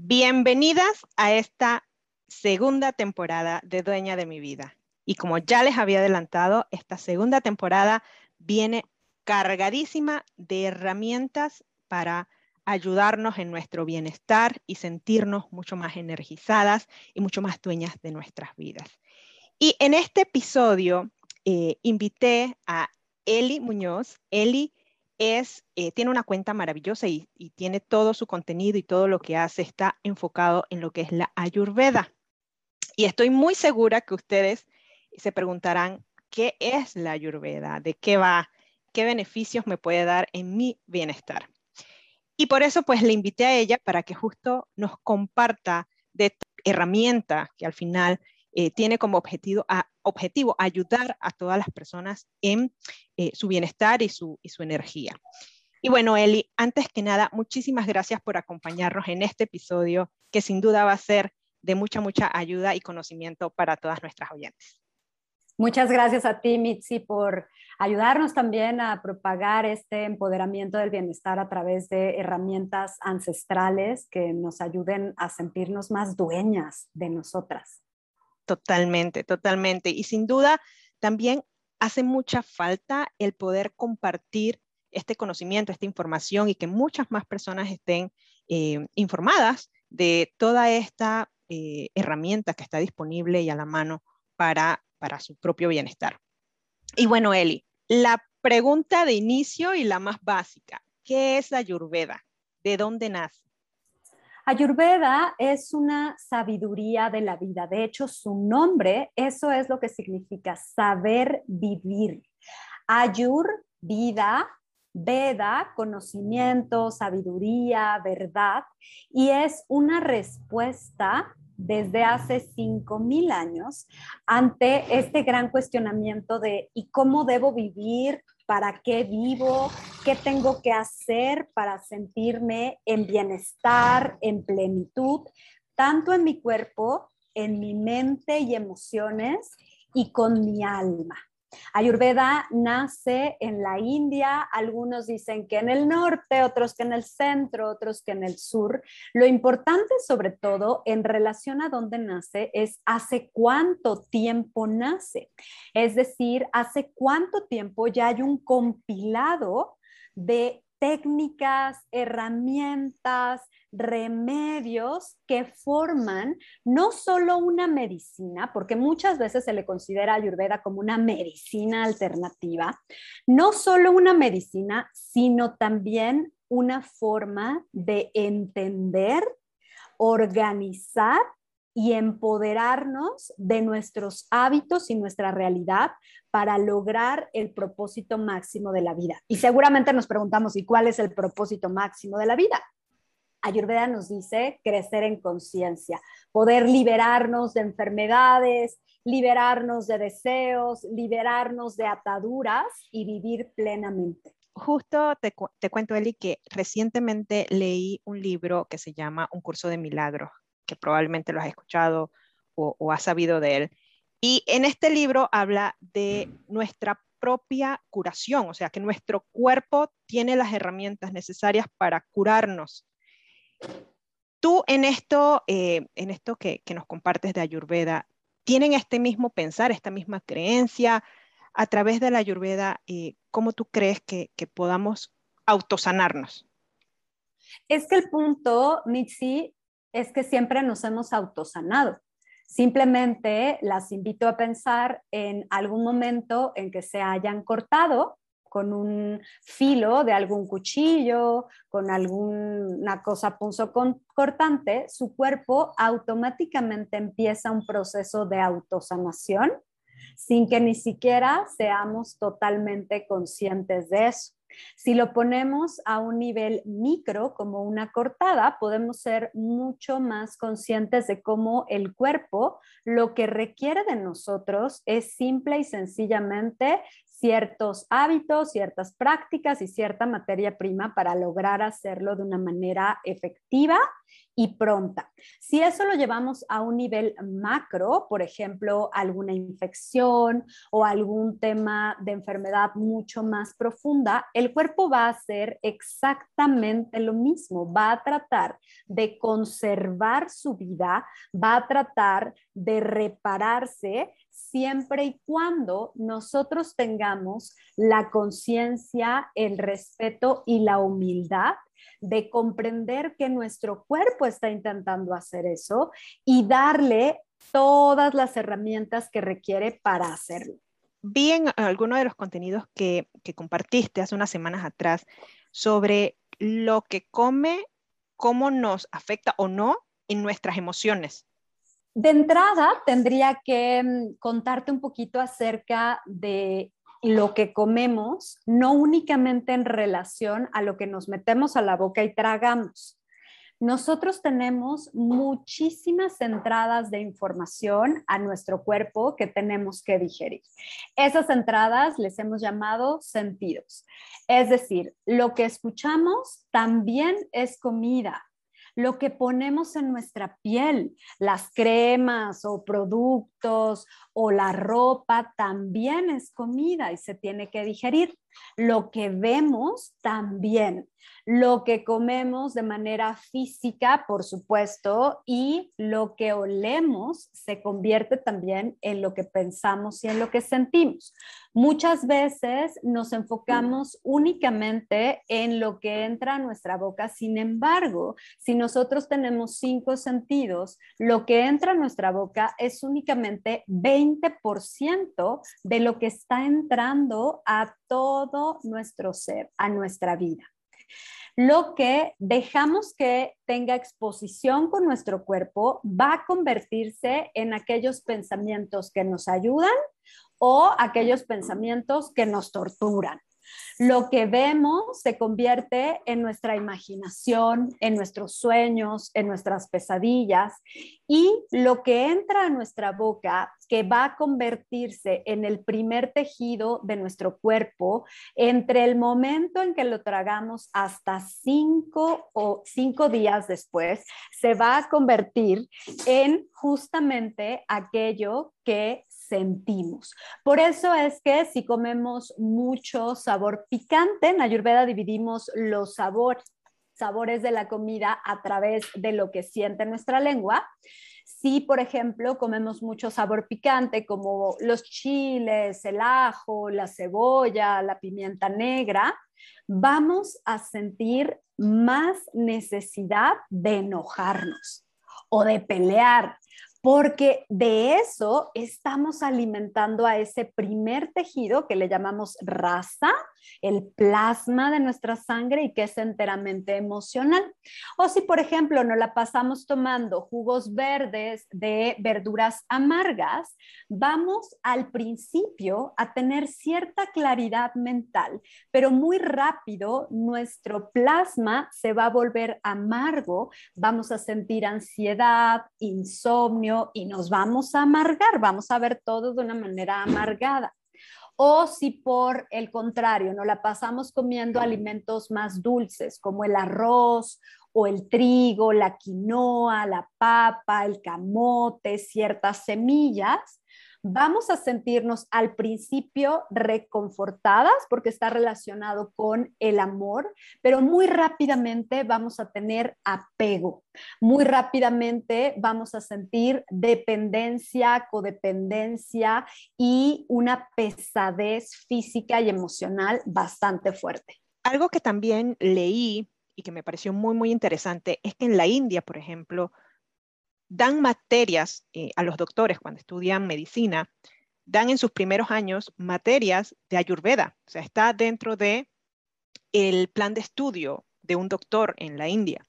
Bienvenidas a esta segunda temporada de Dueña de mi vida. Y como ya les había adelantado, esta segunda temporada viene cargadísima de herramientas para ayudarnos en nuestro bienestar y sentirnos mucho más energizadas y mucho más dueñas de nuestras vidas. Y en este episodio eh, invité a Eli Muñoz. Eli es, eh, tiene una cuenta maravillosa y, tiene todo su contenido y todo lo que hace está enfocado en lo que es la ayurveda. Y estoy muy segura que ustedes se preguntarán, ¿qué es la ayurveda? ¿De qué va? ¿Qué beneficios me puede dar en mi bienestar? Y por eso pues le invité a ella para que justo nos comparta de herramienta que al final eh, tiene como objetivo, ayudar a todas las personas en eh, su bienestar y su, y su energía. Y bueno, Eli, antes que nada, muchísimas gracias por acompañarnos en este episodio que sin duda va a ser de mucha, mucha ayuda y conocimiento para todas nuestras oyentes. Muchas gracias a ti, Mitzi, por ayudarnos también a propagar este empoderamiento del bienestar a través de herramientas ancestrales que nos ayuden a sentirnos más dueñas de nosotras. Totalmente, totalmente. Y sin duda, también hace mucha falta el poder compartir este conocimiento, esta información y que muchas más personas estén eh, informadas de toda esta eh, herramienta que está disponible y a la mano para para su propio bienestar. Y bueno, Eli, la pregunta de inicio y la más básica, ¿qué es Ayurveda? ¿De dónde nace? Ayurveda es una sabiduría de la vida. De hecho, su nombre, eso es lo que significa saber vivir. Ayur, vida, Veda, conocimiento, sabiduría, verdad, y es una respuesta desde hace 5.000 años ante este gran cuestionamiento de ¿y cómo debo vivir? ¿Para qué vivo? ¿Qué tengo que hacer para sentirme en bienestar, en plenitud, tanto en mi cuerpo, en mi mente y emociones y con mi alma? Ayurveda nace en la India, algunos dicen que en el norte, otros que en el centro, otros que en el sur. Lo importante sobre todo en relación a dónde nace es hace cuánto tiempo nace. Es decir, hace cuánto tiempo ya hay un compilado de técnicas, herramientas, remedios que forman no solo una medicina, porque muchas veces se le considera ayurveda como una medicina alternativa, no solo una medicina, sino también una forma de entender, organizar y empoderarnos de nuestros hábitos y nuestra realidad para lograr el propósito máximo de la vida. Y seguramente nos preguntamos, ¿y cuál es el propósito máximo de la vida? Ayurveda nos dice crecer en conciencia, poder liberarnos de enfermedades, liberarnos de deseos, liberarnos de ataduras y vivir plenamente. Justo te, te cuento, Eli, que recientemente leí un libro que se llama Un curso de milagros, que probablemente lo has escuchado o, o has sabido de él. Y en este libro habla de nuestra propia curación, o sea, que nuestro cuerpo tiene las herramientas necesarias para curarnos Tú en esto, eh, en esto que, nos compartes de Ayurveda, ¿tienen este mismo pensar, esta misma creencia? A través de la Ayurveda, eh, ¿cómo tú crees que, podamos autosanarnos? Es que el punto, Mitzi, es que siempre nos hemos autosanado. Simplemente las invito a pensar en algún momento en que se hayan cortado con un filo de algún cuchillo, con alguna cosa punzo cortante, su cuerpo automáticamente empieza un proceso de autosanación sin que ni siquiera seamos totalmente conscientes de eso. Si lo ponemos a un nivel micro, como una cortada, podemos ser mucho más conscientes de cómo el cuerpo lo que requiere de nosotros es simple y sencillamente ciertos hábitos, ciertas prácticas y cierta materia prima para lograr hacerlo de una manera efectiva y pronta. Si eso lo llevamos a un nivel macro, por ejemplo, alguna infección o algún tema de enfermedad mucho más profunda, el cuerpo va a hacer exactamente lo mismo, va a tratar de conservar su vida, va a tratar de repararse siempre y cuando nosotros tengamos la conciencia, el respeto y la humildad de comprender que nuestro cuerpo está intentando hacer eso y darle todas las herramientas que requiere para hacerlo. Vi en alguno de los contenidos que, que compartiste hace unas semanas atrás sobre lo que come, cómo nos afecta o no en nuestras emociones. De entrada, tendría que mm, contarte un poquito acerca de lo que comemos, no únicamente en relación a lo que nos metemos a la boca y tragamos. Nosotros tenemos muchísimas entradas de información a nuestro cuerpo que tenemos que digerir. Esas entradas les hemos llamado sentidos. Es decir, lo que escuchamos también es comida lo que ponemos en nuestra piel, las cremas o productos o la ropa también es comida y se tiene que digerir. Lo que vemos también lo que comemos de manera física, por supuesto, y lo que olemos se convierte también en lo que pensamos y en lo que sentimos. Muchas veces nos enfocamos únicamente en lo que entra a nuestra boca, sin embargo, si nosotros tenemos cinco sentidos, lo que entra a nuestra boca es únicamente 20% de lo que está entrando a todo nuestro ser, a nuestra vida lo que dejamos que tenga exposición con nuestro cuerpo va a convertirse en aquellos pensamientos que nos ayudan o aquellos pensamientos que nos torturan. Lo que vemos se convierte en nuestra imaginación, en nuestros sueños, en nuestras pesadillas y lo que entra a nuestra boca, que va a convertirse en el primer tejido de nuestro cuerpo, entre el momento en que lo tragamos hasta cinco o cinco días después, se va a convertir en justamente aquello que sentimos. Por eso es que si comemos mucho sabor picante, en Ayurveda dividimos los sabores, sabores de la comida a través de lo que siente nuestra lengua. Si, por ejemplo, comemos mucho sabor picante, como los chiles, el ajo, la cebolla, la pimienta negra, vamos a sentir más necesidad de enojarnos o de pelear porque de eso estamos alimentando a ese primer tejido que le llamamos raza, el plasma de nuestra sangre y que es enteramente emocional. O si, por ejemplo, nos la pasamos tomando jugos verdes de verduras amargas, vamos al principio a tener cierta claridad mental, pero muy rápido nuestro plasma se va a volver amargo, vamos a sentir ansiedad, insomnio, y nos vamos a amargar, vamos a ver todo de una manera amargada. O si por el contrario no la pasamos comiendo alimentos más dulces como el arroz o el trigo, la quinoa, la papa, el camote, ciertas semillas, vamos a sentirnos al principio reconfortadas porque está relacionado con el amor, pero muy rápidamente vamos a tener apego, muy rápidamente vamos a sentir dependencia, codependencia y una pesadez física y emocional bastante fuerte. Algo que también leí y que me pareció muy, muy interesante es que en la India, por ejemplo, dan materias eh, a los doctores cuando estudian medicina, dan en sus primeros años materias de ayurveda, o sea, está dentro de el plan de estudio de un doctor en la India.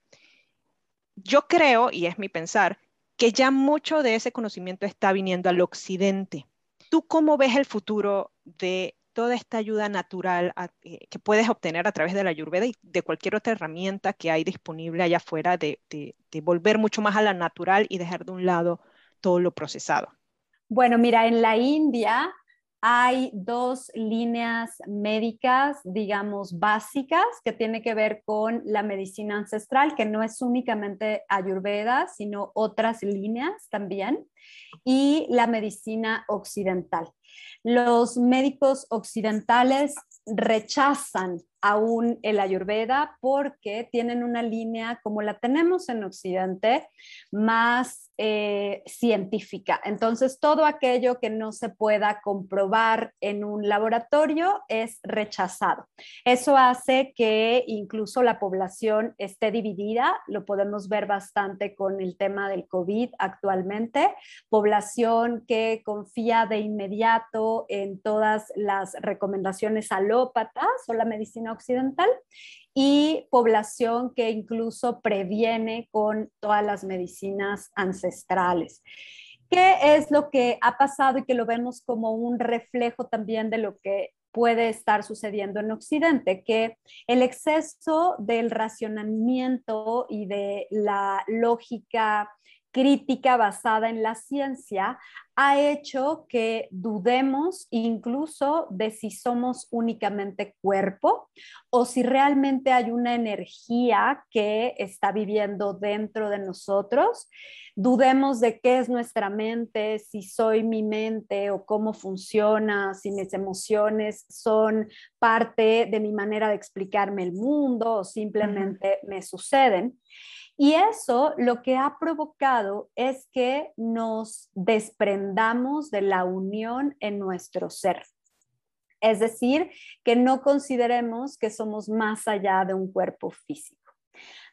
Yo creo, y es mi pensar, que ya mucho de ese conocimiento está viniendo al occidente. ¿Tú cómo ves el futuro de toda esta ayuda natural eh, que puedes obtener a través de la Ayurveda y de cualquier otra herramienta que hay disponible allá afuera de, volver mucho más a la natural y dejar de un lado todo lo procesado. Bueno, mira, en la India hay dos líneas médicas, digamos, básicas que tiene que ver con la medicina ancestral, que no es únicamente ayurveda, sino otras líneas también, y la medicina occidental. Los médicos occidentales rechazan aún el ayurveda porque tienen una línea como la tenemos en Occidente, más eh, científica. Entonces, todo aquello que no se pueda comprobar en un laboratorio es rechazado. Eso hace que incluso la población esté dividida, lo podemos ver bastante con el tema del COVID actualmente, población que confía de inmediato en todas las recomendaciones alópatas o la medicina occidental y población que incluso previene con todas las medicinas ancestrales. ¿Qué es lo que ha pasado y que lo vemos como un reflejo también de lo que puede estar sucediendo en Occidente? Que el exceso del racionamiento y de la lógica crítica basada en la ciencia ha hecho que dudemos incluso de si somos únicamente cuerpo o si realmente hay una energía que está viviendo dentro de nosotros. Dudemos de qué es nuestra mente, si soy mi mente o cómo funciona, si mis emociones son parte de mi manera de explicarme el mundo o simplemente me suceden. Y eso lo que ha provocado es que nos desprendamos de la unión en nuestro ser. Es decir, que no consideremos que somos más allá de un cuerpo físico.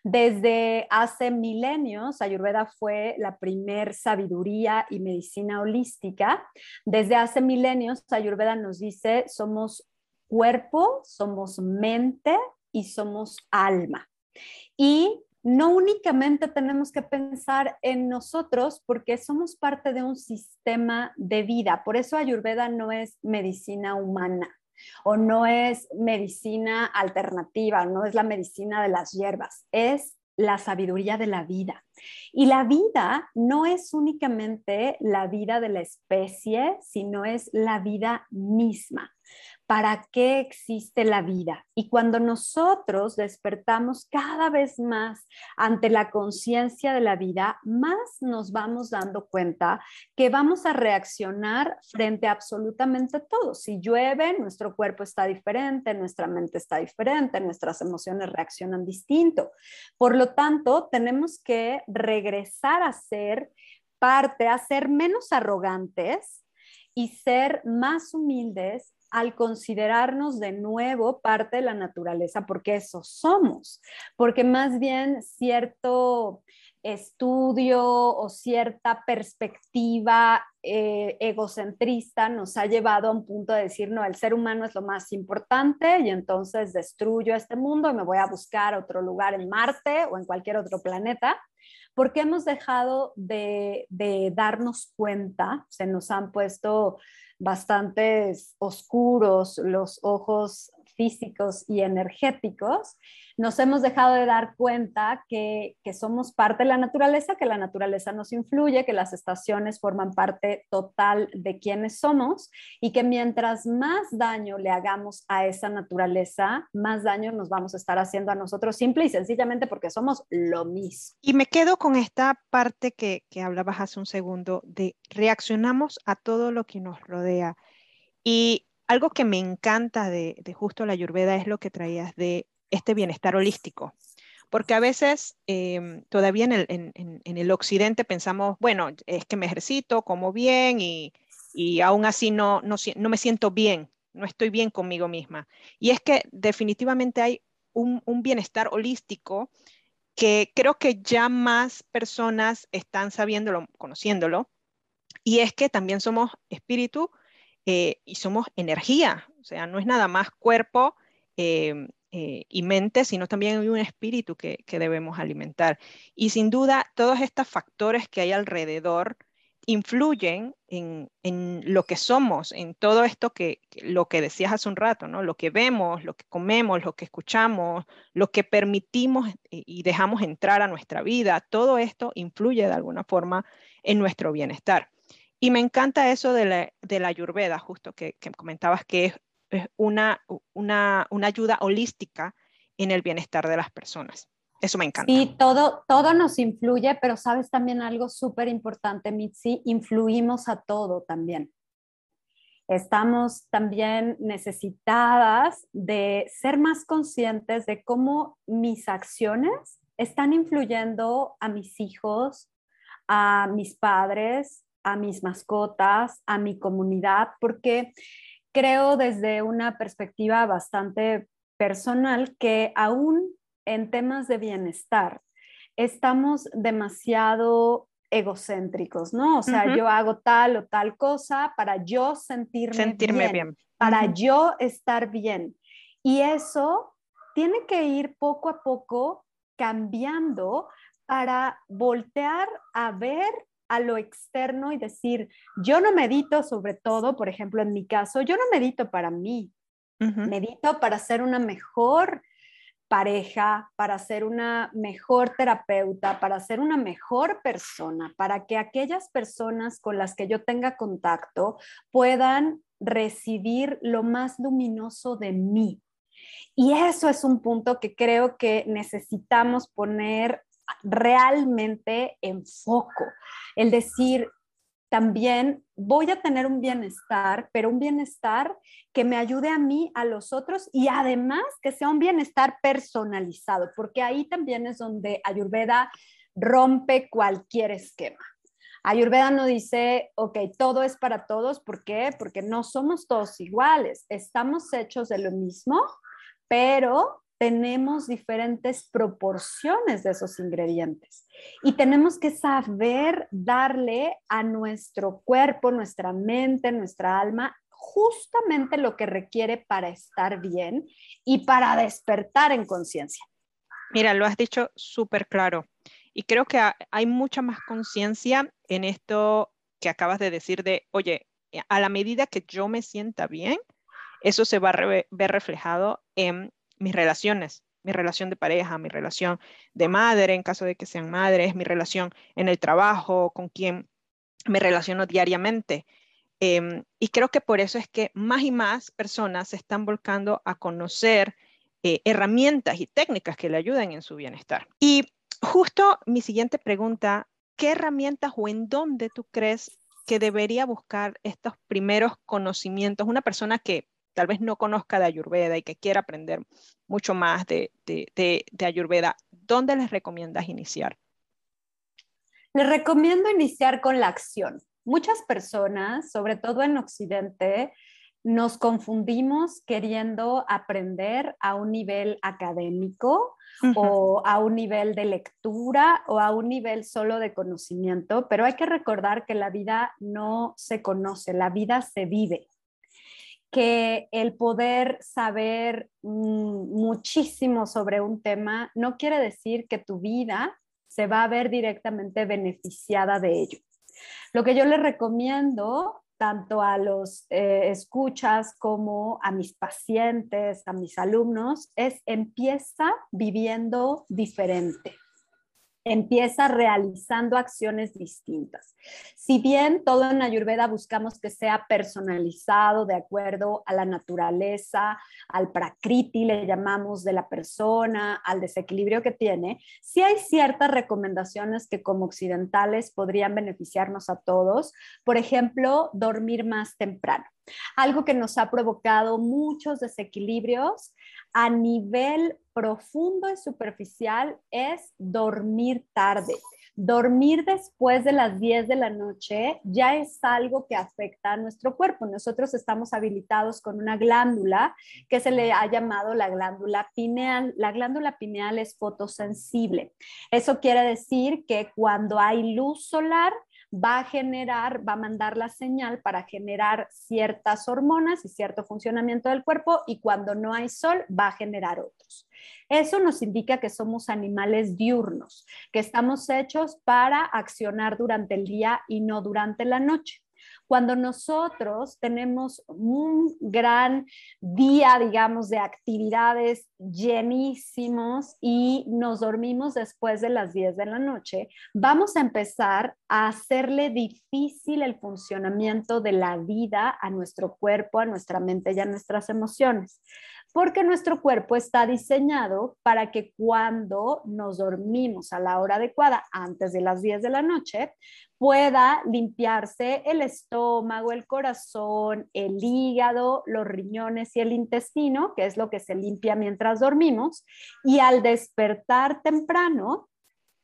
Desde hace milenios, Ayurveda fue la primer sabiduría y medicina holística. Desde hace milenios, Ayurveda nos dice, somos cuerpo, somos mente y somos alma. Y no únicamente tenemos que pensar en nosotros porque somos parte de un sistema de vida. Por eso Ayurveda no es medicina humana o no es medicina alternativa, no es la medicina de las hierbas, es la sabiduría de la vida. Y la vida no es únicamente la vida de la especie, sino es la vida misma para qué existe la vida. Y cuando nosotros despertamos cada vez más ante la conciencia de la vida, más nos vamos dando cuenta que vamos a reaccionar frente a absolutamente todo. Si llueve, nuestro cuerpo está diferente, nuestra mente está diferente, nuestras emociones reaccionan distinto. Por lo tanto, tenemos que regresar a ser parte, a ser menos arrogantes y ser más humildes al considerarnos de nuevo parte de la naturaleza, porque eso somos, porque más bien cierto estudio o cierta perspectiva eh, egocentrista nos ha llevado a un punto de decir, no, el ser humano es lo más importante y entonces destruyo este mundo y me voy a buscar otro lugar en Marte o en cualquier otro planeta, porque hemos dejado de, de darnos cuenta, se nos han puesto bastantes oscuros los ojos físicos y energéticos, nos hemos dejado de dar cuenta que, somos parte de la naturaleza, que la naturaleza nos influye, que las estaciones forman parte total de quienes somos y que mientras más daño le hagamos a esa naturaleza, más daño nos vamos a estar haciendo a nosotros, simple y sencillamente porque somos lo mismo. Y me quedo con esta parte que, que hablabas hace un segundo, de reaccionamos a todo lo que nos rodea. Y algo que me encanta de, justo la Ayurveda es lo que traías de este bienestar holístico. Porque a veces em, todavía en el, occidente pensamos, bueno, es que me ejercito, como bien y, aún así no, no, me siento bien, no estoy bien conmigo misma. Y es que definitivamente hay un, un bienestar holístico que creo que ya más personas están sabiéndolo, conociéndolo, y es que también somos espíritu, eh, y somos energía, o sea, no es nada más cuerpo eh, eh, y mente, sino también hay un espíritu que, debemos alimentar. Y sin duda, todos estos factores que hay alrededor influyen en, lo que somos, en todo esto que, lo que decías hace un rato, ¿no? Lo que vemos, lo que comemos, lo que escuchamos, lo que permitimos y dejamos entrar a nuestra vida, todo esto influye de alguna forma en nuestro bienestar. Y me encanta eso de la, de la ayurveda, justo que, comentabas que es, una, una ayuda holística en el bienestar de las personas. Eso me encanta. Sí, todo, todo nos influye, pero sabes también algo súper importante, Mitzi, influimos a todo también. Estamos también necesitadas de ser más conscientes de cómo mis acciones están influyendo a mis hijos, a mis padres, a mis mascotas, a mi comunidad, porque creo desde una perspectiva bastante personal que aún en temas de bienestar estamos demasiado egocéntricos, ¿no? O sea, yo hago tal o tal cosa para yo sentirme, bien, para yo estar bien. Y eso tiene que ir poco a poco cambiando para voltear a ver a lo externo y decir, yo no medito sobre todo, por ejemplo, en mi caso, yo no medito para mí, medito para ser una mejor pareja, para ser una mejor terapeuta, para ser una mejor persona, para que aquellas personas con las que yo tenga contacto puedan recibir lo más luminoso de mí. Y eso es un punto que creo que necesitamos poner realmente en foco. El decir, también voy a tener un bienestar, pero un bienestar que me ayude a mí, a los otros y además que sea un bienestar personalizado, porque ahí también es donde Ayurveda rompe cualquier esquema. Ayurveda no dice, ok, todo es para todos, ¿por qué? Porque no somos todos iguales, estamos hechos de lo mismo, pero tenemos diferentes proporciones de esos ingredientes y tenemos que saber darle a nuestro cuerpo, nuestra mente, nuestra alma justamente lo que requiere para estar bien y para despertar en conciencia. Mira, lo has dicho súper claro y creo que hay mucha más conciencia en esto que acabas de decir de, oye, a la medida que yo me sienta bien, eso se va a ver reflejado en mis relaciones, mi relación de pareja, mi relación de madre, en caso de que sean madres, mi relación en el trabajo, con quien me relaciono diariamente. Em, y creo que por eso es que más y más personas se están volcando a conocer eh, herramientas y técnicas que le ayuden en su bienestar. Y justo mi siguiente pregunta, ¿qué herramientas o en dónde tú crees que debería buscar estos primeros conocimientos? Una persona que tal vez no conozca de Ayurveda y que quiera aprender mucho más de, Ayurveda, ¿dónde les recomiendas iniciar? Les recomiendo iniciar con la acción. Muchas personas, sobre todo en Occidente, nos confundimos queriendo aprender a un nivel académico o a un nivel de lectura o a un nivel solo de conocimiento, pero hay que recordar que la vida no se conoce, la vida se vive que el poder saber mm, muchísimo sobre un tema no quiere decir que tu vida se va a ver directamente beneficiada de ello. Lo que yo les recomiendo tanto a los eh, escuchas como a mis pacientes, a mis alumnos, es empieza viviendo diferente empieza realizando acciones distintas. Si bien todo en Ayurveda buscamos que sea personalizado de acuerdo a la naturaleza, al prakriti, le llamamos de la persona, al desequilibrio que tiene, sí hay ciertas recomendaciones que como occidentales podrían beneficiarnos a todos. Por ejemplo, dormir más temprano. Algo que nos ha provocado muchos desequilibrios a nivel profundo y superficial es dormir tarde. Dormir después de las 10 de la noche ya es algo que afecta a nuestro cuerpo. Nosotros estamos habilitados con una glándula que se le ha llamado la glándula pineal. La glándula pineal es fotosensible. Eso quiere decir que cuando hay luz solar, va a generar, va a mandar la señal para generar ciertas hormonas y cierto funcionamiento del cuerpo y cuando no hay sol va a generar otros. Eso nos indica que somos animales diurnos, que estamos hechos para accionar durante el día y no durante la noche. Cuando nosotros tenemos un gran día, digamos, de actividades llenísimos y nos dormimos después de las 10 de la noche, vamos a empezar a hacerle difícil el funcionamiento de la vida a nuestro cuerpo, a nuestra mente y a nuestras emociones porque nuestro cuerpo está diseñado para que cuando nos dormimos a la hora adecuada, antes de las 10 de la noche, pueda limpiarse el estómago, el corazón, el hígado, los riñones y el intestino, que es lo que se limpia mientras dormimos, y al despertar temprano,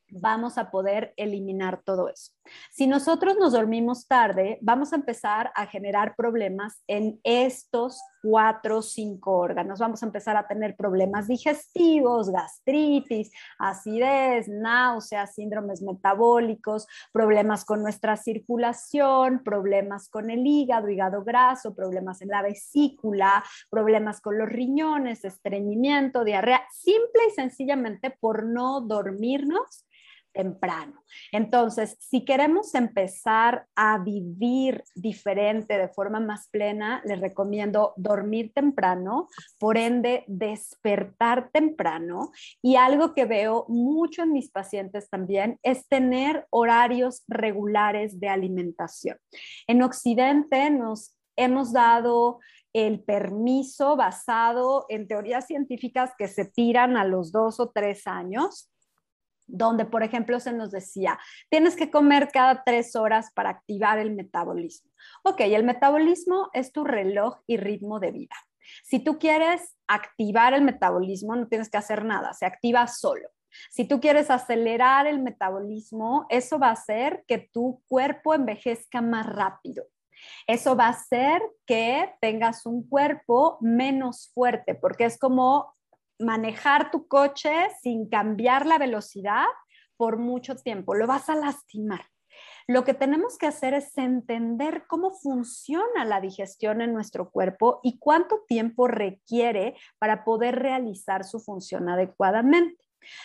vamos a poder eliminar todo eso. Si nosotros nos dormimos tarde, vamos a empezar a generar problemas en estos cuatro o cinco órganos. Vamos a empezar a tener problemas digestivos, gastritis, acidez, náuseas, síndromes metabólicos, problemas con nuestra circulación, problemas con el hígado, hígado graso, problemas en la vesícula, problemas con los riñones, estreñimiento, diarrea, simple y sencillamente por no dormirnos temprano. Entonces, si queremos empezar a vivir diferente, de forma más plena, les recomiendo dormir temprano, por ende, despertar temprano. Y algo que veo mucho en mis pacientes también es tener horarios regulares de alimentación. En Occidente nos hemos dado el permiso basado en teorías científicas que se tiran a los dos o tres años donde, por ejemplo, se nos decía, tienes que comer cada tres horas para activar el metabolismo. Ok, el metabolismo es tu reloj y ritmo de vida. Si tú quieres activar el metabolismo, no tienes que hacer nada, se activa solo. Si tú quieres acelerar el metabolismo, eso va a hacer que tu cuerpo envejezca más rápido. Eso va a hacer que tengas un cuerpo menos fuerte, porque es como manejar tu coche sin cambiar la velocidad por mucho tiempo. Lo vas a lastimar. Lo que tenemos que hacer es entender cómo funciona la digestión en nuestro cuerpo y cuánto tiempo requiere para poder realizar su función adecuadamente.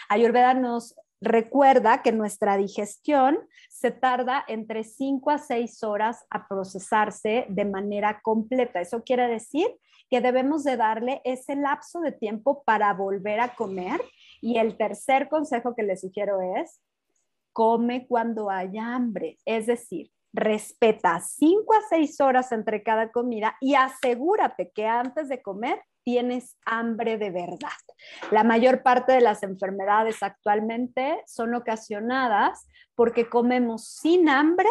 Ayurveda nos recuerda que nuestra digestión se tarda entre 5 a 6 horas a procesarse de manera completa. Eso quiere decir que debemos de darle ese lapso de tiempo para volver a comer. Y el tercer consejo que les sugiero es, come cuando haya hambre. Es decir, respeta 5 a 6 horas entre cada comida y asegúrate que antes de comer tienes hambre de verdad. La mayor parte de las enfermedades actualmente son ocasionadas porque comemos sin hambre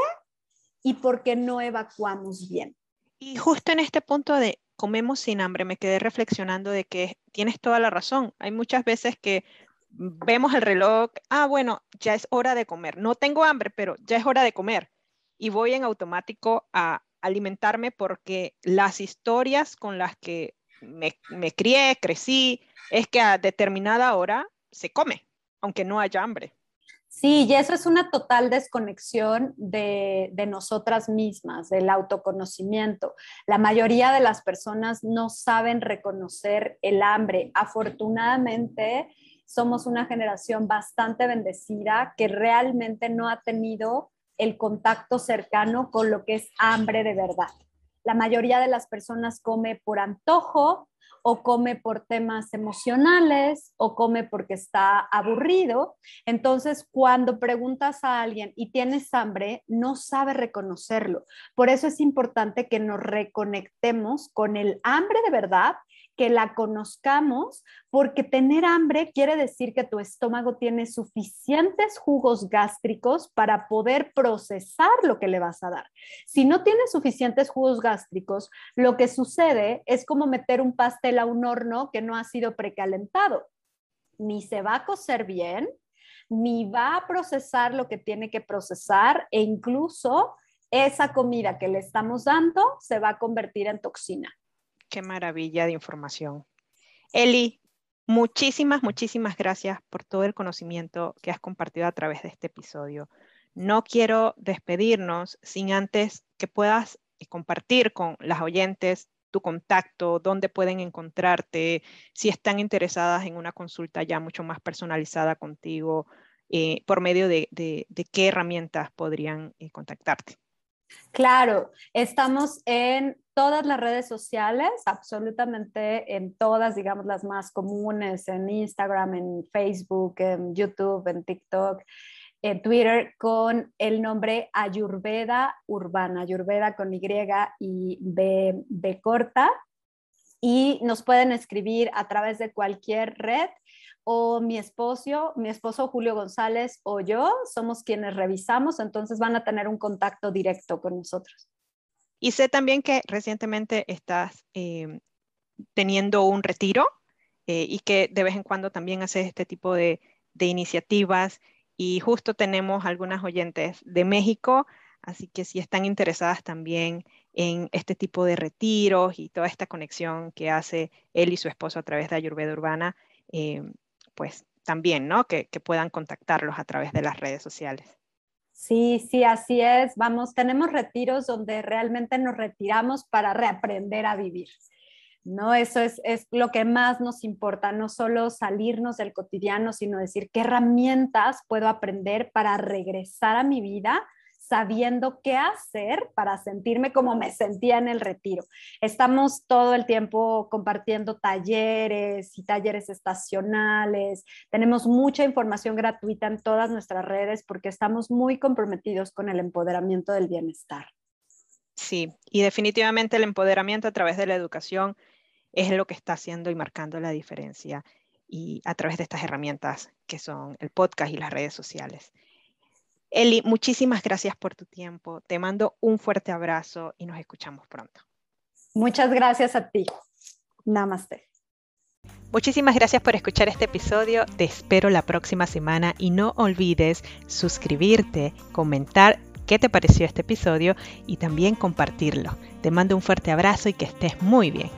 y porque no evacuamos bien. Y justo en este punto de comemos sin hambre, me quedé reflexionando de que tienes toda la razón. Hay muchas veces que vemos el reloj, ah, bueno, ya es hora de comer. No tengo hambre, pero ya es hora de comer. Y voy en automático a alimentarme porque las historias con las que me, me crié, crecí, es que a determinada hora se come, aunque no haya hambre. Sí, y eso es una total desconexión de, nosotras mismas, del autoconocimiento. La mayoría de las personas no saben reconocer el hambre. Afortunadamente, somos una generación bastante bendecida que realmente no ha tenido el contacto cercano con lo que es hambre de verdad. La mayoría de las personas come por antojo, o come por temas emocionales o come porque está aburrido. Entonces, cuando preguntas a alguien y tienes hambre, no sabe reconocerlo. Por eso es importante que nos reconectemos con el hambre de verdad que la conozcamos, porque tener hambre quiere decir que tu estómago tiene suficientes jugos gástricos para poder procesar lo que le vas a dar. Si no tiene suficientes jugos gástricos, lo que sucede es como meter un pastel a un horno que no ha sido precalentado. Ni se va a cocer bien, ni va a procesar lo que tiene que procesar e incluso esa comida que le estamos dando se va a convertir en toxina. Qué maravilla de información. Eli, muchísimas, muchísimas gracias por todo el conocimiento que has compartido a través de este episodio. No quiero despedirnos sin antes que puedas eh, compartir con las oyentes tu contacto, dónde pueden encontrarte, si están interesadas en una consulta ya mucho más personalizada contigo, eh, por medio de, qué herramientas podrían eh, contactarte. Claro, estamos en todas las redes sociales, absolutamente en todas, digamos, las más comunes, en Instagram, en Facebook, en YouTube, en TikTok, en Twitter, con el nombre Ayurveda Urbana, Ayurveda con Y y B, B corta. Y nos pueden escribir a través de cualquier red o mi esposo, mi esposo Julio González o yo somos quienes revisamos, entonces van a tener un contacto directo con nosotros. Y sé también que recientemente estás em, teniendo un retiro eh, y que de vez en cuando también haces este tipo de, iniciativas y justo tenemos algunas oyentes de México, así que si están interesadas también en este tipo de retiros y toda esta conexión que hace él y su esposo a través de Ayurveda Urbana, em, pues también, ¿no? Que, puedan contactarlos a través de las redes sociales. Sí, sí, así es. Vamos, tenemos retiros donde realmente nos retiramos para reaprender a vivir. ¿no? Eso es, es, lo que más nos importa, no solo salirnos del cotidiano, sino decir qué herramientas puedo aprender para regresar a mi vida sabiendo qué hacer para sentirme como me sentía en el retiro. Estamos todo el tiempo compartiendo talleres y talleres estacionales. Tenemos mucha información gratuita en todas nuestras redes porque estamos muy comprometidos con el empoderamiento del bienestar. Sí, y definitivamente el empoderamiento a través de la educación es lo que está haciendo y marcando la diferencia y a través de estas herramientas que son el podcast y las redes sociales. Eli, muchísimas gracias por tu tiempo. Te mando un fuerte abrazo y nos escuchamos pronto. Muchas gracias a ti. Namaste. Muchísimas gracias por escuchar este episodio. Te espero la próxima semana y no olvides suscribirte, comentar qué te pareció este episodio y también compartirlo. Te mando un fuerte abrazo y que estés muy bien.